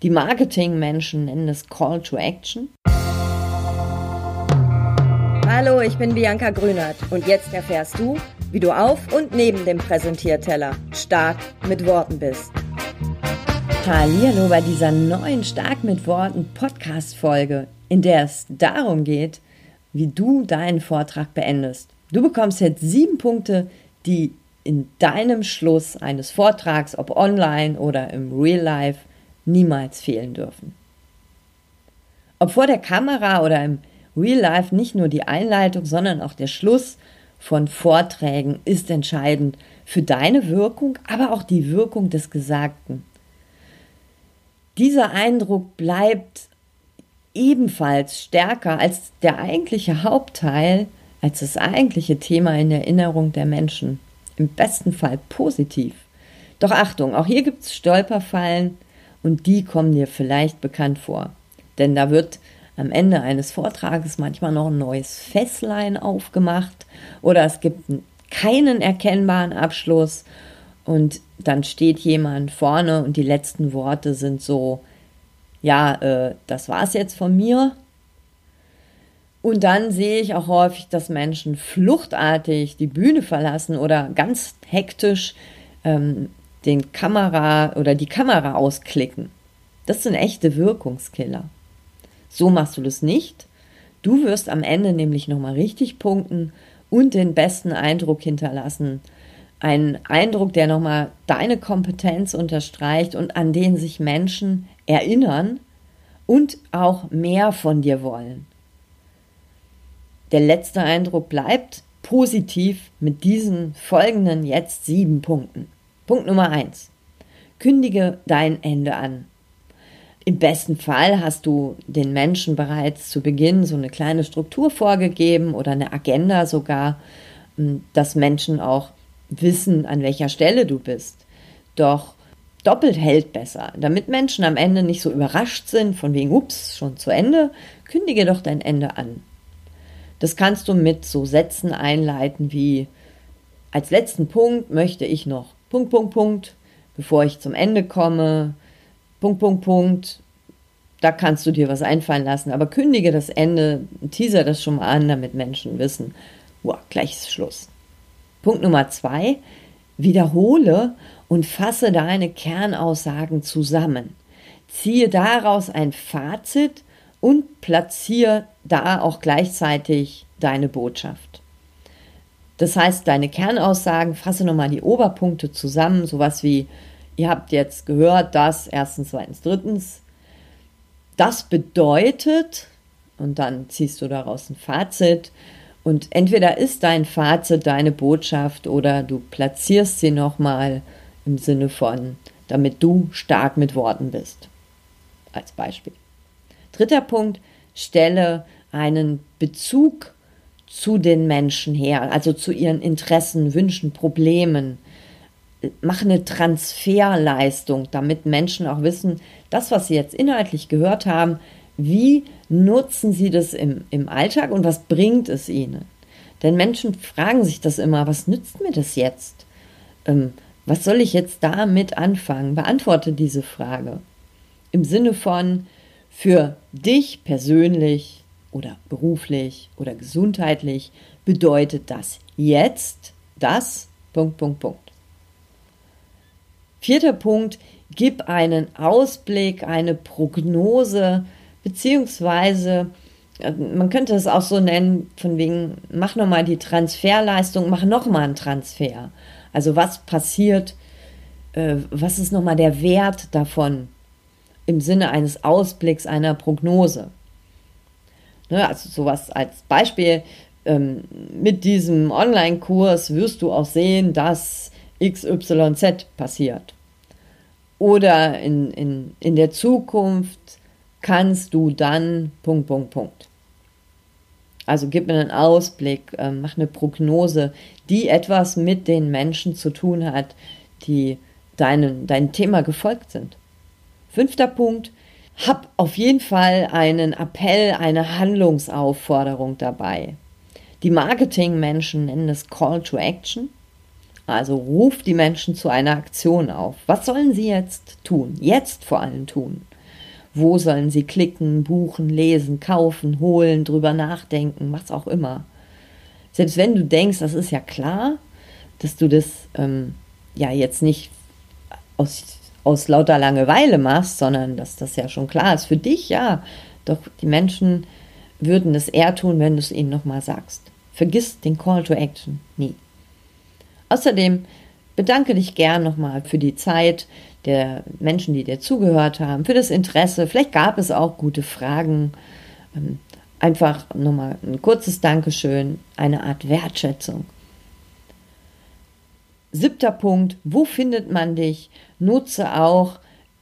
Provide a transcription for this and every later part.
Die Marketingmenschen nennen es Call to Action. Hallo, ich bin Bianca Grünert und jetzt erfährst du, wie du auf und neben dem Präsentierteller stark mit Worten bist. Hallo bei dieser neuen Stark mit Worten Podcast Folge, in der es darum geht, wie du deinen Vortrag beendest. Du bekommst jetzt sieben Punkte, die in deinem Schluss eines Vortrags, ob online oder im Real Life, niemals fehlen dürfen. Ob vor der Kamera oder im Real Life nicht nur die Einleitung, sondern auch der Schluss von Vorträgen ist entscheidend für deine Wirkung, aber auch die Wirkung des Gesagten. Dieser Eindruck bleibt ebenfalls stärker als der eigentliche Hauptteil, als das eigentliche Thema in Erinnerung der Menschen. Im besten Fall positiv. Doch Achtung, auch hier gibt es Stolperfallen, und die kommen dir vielleicht bekannt vor. Denn da wird am Ende eines Vortrages manchmal noch ein neues Fässlein aufgemacht oder es gibt keinen erkennbaren Abschluss und dann steht jemand vorne und die letzten Worte sind so, ja, äh, das war's jetzt von mir. Und dann sehe ich auch häufig, dass Menschen fluchtartig die Bühne verlassen oder ganz hektisch ähm, den Kamera oder die Kamera ausklicken. Das sind echte Wirkungskiller. So machst du das nicht. Du wirst am Ende nämlich nochmal richtig punkten und den besten Eindruck hinterlassen. Ein Eindruck, der nochmal deine Kompetenz unterstreicht und an den sich Menschen erinnern und auch mehr von dir wollen. Der letzte Eindruck bleibt positiv mit diesen folgenden jetzt sieben Punkten. Punkt Nummer eins. Kündige dein Ende an. Im besten Fall hast du den Menschen bereits zu Beginn so eine kleine Struktur vorgegeben oder eine Agenda sogar, hm, dass Menschen auch wissen, an welcher Stelle du bist. Doch doppelt hält besser. Damit Menschen am Ende nicht so überrascht sind, von wegen, ups, schon zu Ende, kündige doch dein Ende an. Das kannst du mit so Sätzen einleiten wie, als letzten Punkt möchte ich noch Punkt, Punkt, Punkt, bevor ich zum Ende komme, Punkt, Punkt, Punkt. Da kannst du dir was einfallen lassen, aber kündige das Ende, teaser das schon mal an, damit Menschen wissen, wow, gleich ist Schluss. Punkt Nummer zwei, wiederhole und fasse deine Kernaussagen zusammen. Ziehe daraus ein Fazit und platziere da auch gleichzeitig deine Botschaft. Das heißt, deine Kernaussagen, fasse nochmal die Oberpunkte zusammen, sowas wie, ihr habt jetzt gehört, dass erstens, zweitens, drittens. Das bedeutet, und dann ziehst du daraus ein Fazit, und entweder ist dein Fazit deine Botschaft oder du platzierst sie nochmal im Sinne von, damit du stark mit Worten bist. Als Beispiel. Dritter Punkt, stelle einen Bezug zu den Menschen her, also zu ihren Interessen, Wünschen, Problemen. Mach eine Transferleistung, damit Menschen auch wissen, das, was sie jetzt inhaltlich gehört haben, wie nutzen sie das im, im Alltag und was bringt es ihnen? Denn Menschen fragen sich das immer, was nützt mir das jetzt? Ähm, was soll ich jetzt damit anfangen? Beantworte diese Frage. Im Sinne von, für dich persönlich oder beruflich oder gesundheitlich bedeutet das jetzt das Punkt, Punkt, Punkt. Vierter Punkt, gib einen Ausblick, eine Prognose, beziehungsweise äh, man könnte es auch so nennen, von wegen, mach nochmal die Transferleistung, mach nochmal einen Transfer. Also was passiert, äh, was ist nochmal der Wert davon im Sinne eines Ausblicks, einer Prognose. Ne, also sowas als Beispiel. Ähm, mit diesem Online-Kurs wirst du auch sehen, dass XYZ passiert. Oder in, in, in der Zukunft kannst du dann Punkt, Punkt, Punkt. Also gib mir einen Ausblick, äh, mach eine Prognose, die etwas mit den Menschen zu tun hat, die deinem, dein Thema gefolgt sind. Fünfter Punkt, hab auf jeden Fall einen Appell, eine Handlungsaufforderung dabei. Die Marketingmenschen nennen es Call to Action. Also ruf die Menschen zu einer Aktion auf. Was sollen sie jetzt tun? Jetzt vor allem tun. wo sollen sie klicken, buchen, lesen, kaufen, holen, drüber nachdenken, was auch immer. Selbst wenn du denkst, das ist ja klar, dass du das ähm, ja jetzt nicht aus, aus lauter Langeweile machst, sondern dass das ja schon klar ist für dich, ja. Doch die Menschen würden es eher tun, wenn du es ihnen nochmal sagst. Vergiss den Call to Action nie. Außerdem bedanke dich gern nochmal für die Zeit der Menschen, die dir zugehört haben, für das Interesse. Vielleicht gab es auch gute Fragen. Ähm, einfach nochmal ein kurzes Dankeschön, eine Art Wertschätzung. Siebter Punkt, wo findet man dich? Nutze auch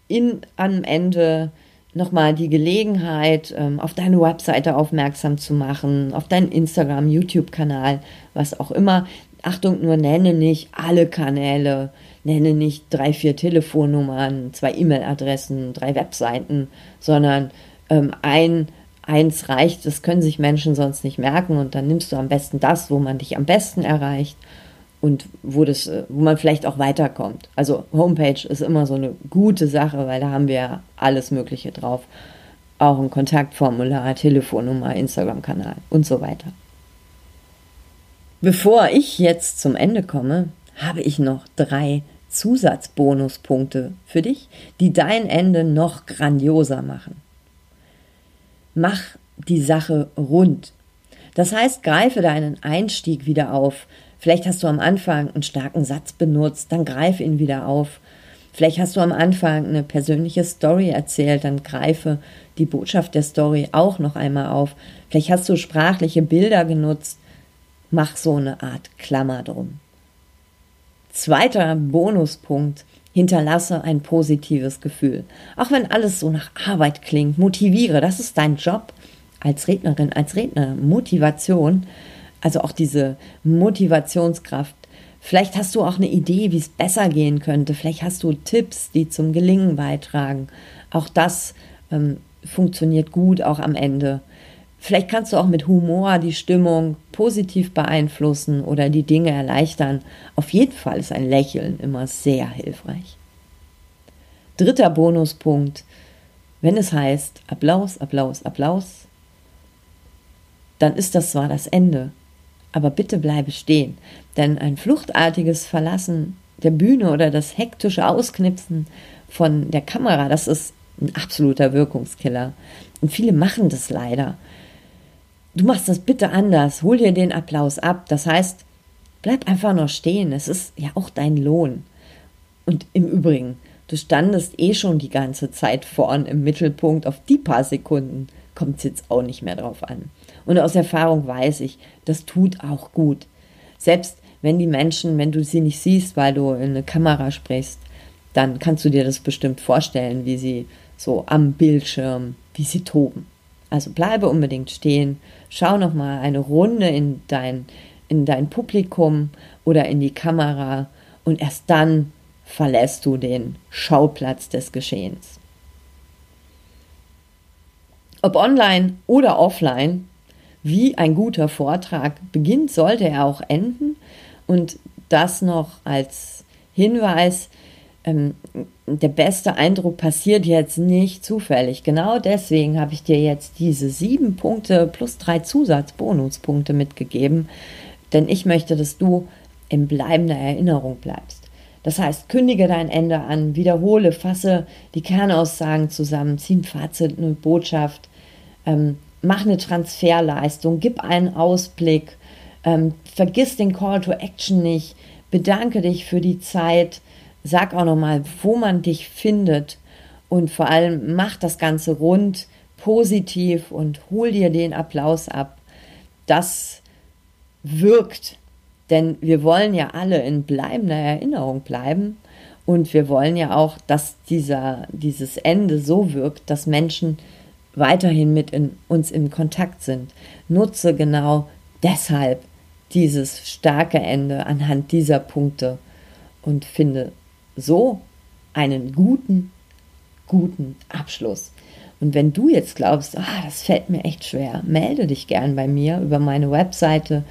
in, am Ende nochmal die Gelegenheit, ähm, auf deine Webseite aufmerksam zu machen, auf deinen Instagram, YouTube-Kanal, was auch immer. Achtung, nur nenne nicht alle Kanäle, nenne nicht drei, vier Telefonnummern, zwei E-Mail-Adressen, drei Webseiten, sondern ähm, ein, eins reicht, das können sich Menschen sonst nicht merken und dann nimmst du am besten das, wo man dich am besten erreicht und wo, das, äh, wo man vielleicht auch weiterkommt. Also Homepage ist immer so eine gute Sache, weil da haben wir alles Mögliche drauf. Auch ein Kontaktformular, Telefonnummer, Instagram-Kanal und so weiter. Bevor ich jetzt zum Ende komme, habe ich noch drei Zusatzbonuspunkte für dich, die dein Ende noch grandioser machen. Mach die Sache rund. Das heißt, greife deinen Einstieg wieder auf, Vielleicht hast du am Anfang einen starken Satz benutzt, dann greif ihn wieder auf. Vielleicht hast du am Anfang eine persönliche Story erzählt, dann greife die Botschaft der Story auch noch einmal auf. Vielleicht hast du sprachliche Bilder genutzt, mach so eine Art Klammer drum. Zweiter Bonuspunkt, hinterlasse ein positives Gefühl. Auch wenn alles so nach Arbeit klingt, motiviere, das ist dein Job als Rednerin, als Redner, Motivation. Also auch diese Motivationskraft. Vielleicht hast du auch eine Idee, wie es besser gehen könnte. Vielleicht hast du Tipps, die zum Gelingen beitragen. Auch das ähm, funktioniert gut, auch am Ende. Vielleicht kannst du auch mit Humor die Stimmung positiv beeinflussen oder die Dinge erleichtern. Auf jeden Fall ist ein Lächeln immer sehr hilfreich. Dritter Bonuspunkt, wenn es heißt Applaus, Applaus, Applaus, dann ist das zwar das Ende, aber bitte bleibe stehen, denn ein fluchtartiges Verlassen der Bühne oder das hektische Ausknipsen von der Kamera, das ist ein absoluter Wirkungskiller. Und viele machen das leider. Du machst das bitte anders, hol dir den Applaus ab. Das heißt, bleib einfach noch stehen. Es ist ja auch dein Lohn. Und im Übrigen, du standest eh schon die ganze Zeit vorn im Mittelpunkt. Auf die paar Sekunden kommt es jetzt auch nicht mehr drauf an. Und aus Erfahrung weiß ich, das tut auch gut. Selbst wenn die Menschen, wenn du sie nicht siehst, weil du in eine Kamera sprichst, dann kannst du dir das bestimmt vorstellen, wie sie so am Bildschirm, wie sie toben. Also bleibe unbedingt stehen, schau noch mal eine Runde in dein in dein Publikum oder in die Kamera und erst dann verlässt du den Schauplatz des Geschehens. Ob online oder offline, wie ein guter Vortrag beginnt, sollte er auch enden. Und das noch als Hinweis, ähm, der beste Eindruck passiert jetzt nicht zufällig. Genau deswegen habe ich dir jetzt diese sieben Punkte plus drei Zusatzbonuspunkte mitgegeben, denn ich möchte, dass du in bleibender Erinnerung bleibst. Das heißt, kündige dein Ende an, wiederhole, fasse die Kernaussagen zusammen, zieh ein Fazit, eine Botschaft, ähm, mach eine Transferleistung, gib einen Ausblick, ähm, vergiss den Call to Action nicht, bedanke dich für die Zeit, sag auch nochmal, wo man dich findet und vor allem mach das Ganze rund, positiv und hol dir den Applaus ab. Das wirkt, denn wir wollen ja alle in bleibender Erinnerung bleiben und wir wollen ja auch, dass dieser, dieses Ende so wirkt, dass Menschen weiterhin mit in, uns in Kontakt sind. Nutze genau deshalb dieses starke Ende anhand dieser Punkte und finde so einen guten, guten Abschluss. Und wenn du jetzt glaubst, ah, das fällt mir echt schwer, melde dich gern bei mir über meine Webseite.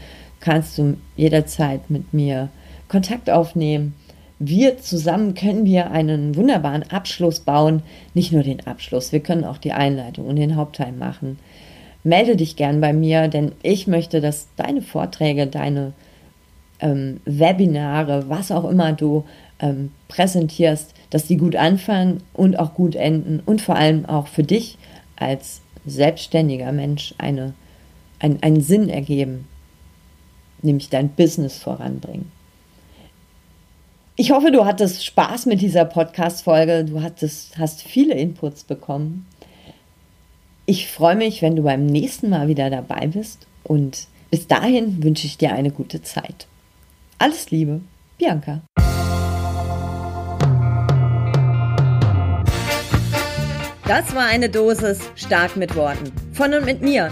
Kannst du jederzeit mit mir Kontakt aufnehmen. wir zusammen können wir einen wunderbaren Abschluss bauen. Nicht nur den Abschluss, wir können auch die Einleitung und den Hauptteil machen. Melde dich gern bei mir, denn ich möchte, dass deine Vorträge, deine ähm, Webinare, was auch immer du ähm, präsentierst, dass die gut anfangen und auch gut enden und vor allem auch für dich als selbstständiger Mensch eine, ein, einen Sinn ergeben, nämlich dein Business voranbringen. Ich hoffe, du hattest Spaß mit dieser Podcast-Folge. Du hattest, hast viele Inputs bekommen. Ich freue mich, wenn du beim nächsten Mal wieder dabei bist und bis dahin wünsche ich dir eine gute Zeit. Alles Liebe, Bianca. Das war eine Dosis stark mit Worten. Von und mit mir.